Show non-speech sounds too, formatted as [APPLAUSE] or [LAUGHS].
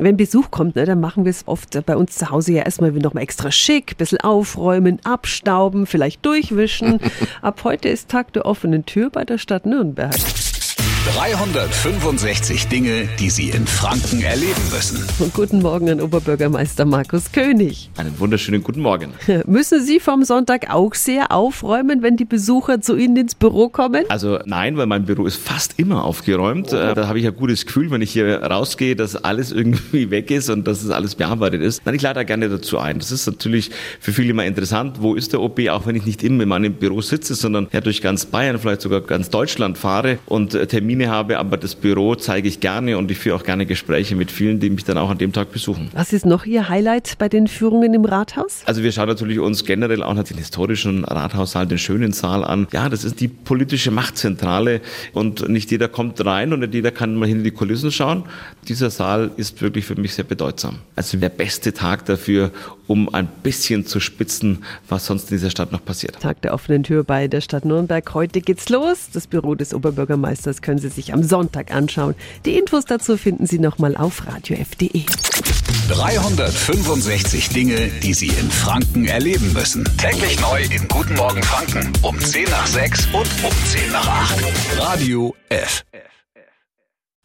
Wenn Besuch kommt, ne, dann machen wir es oft bei uns zu Hause ja erstmal noch mal extra schick, bisschen aufräumen, abstauben, vielleicht durchwischen. [LAUGHS] Ab heute ist Tag der offenen Tür bei der Stadt Nürnberg. 365 Dinge, die Sie in Franken erleben müssen. Und guten Morgen an Oberbürgermeister Markus König. Einen wunderschönen guten Morgen. [LAUGHS] Müssen Sie vom Sonntag auch sehr aufräumen, wenn die Besucher zu Ihnen ins Büro kommen? Also nein, weil mein Büro ist fast immer aufgeräumt. Äh, Da habe ich ein gutes Gefühl, wenn ich hier rausgehe, dass alles [LAUGHS] irgendwie weg ist und dass es alles bearbeitet ist. Nein, ich lade da gerne dazu ein. Das ist natürlich für viele immer interessant. Wo ist der OP? Auch wenn ich nicht immer in meinem Büro sitze, sondern ja durch ganz Bayern, vielleicht sogar ganz Deutschland fahre und äh, Termine habe. Aber das Büro zeige ich gerne und ich führe auch gerne Gespräche mit vielen, die mich dann auch an dem Tag besuchen. Was ist noch Ihr Highlight bei den Führungen im Rathaus? Also wir schauen natürlich uns generell auch den historischen Rathaussaal, den schönen Saal an. Ja, das ist die politische Machtzentrale und nicht jeder kommt rein und nicht jeder kann mal hinter die Kulissen schauen. Dieser Saal ist wirklich für mich sehr bedeutsam. Also der beste Tag dafür, um ein bisschen zu spitzen, was sonst in dieser Stadt noch passiert. Tag der offenen Tür bei der Stadt Nürnberg. Heute geht's los. Das Büro des Oberbürgermeisters können Sie sich am Sonntag anschauen. Die Infos dazu finden Sie nochmal auf radiof.de. 365 Dinge, die Sie in Franken erleben müssen. Täglich neu in Guten Morgen Franken um 10 nach 6 und um 10 nach 8. Radio F.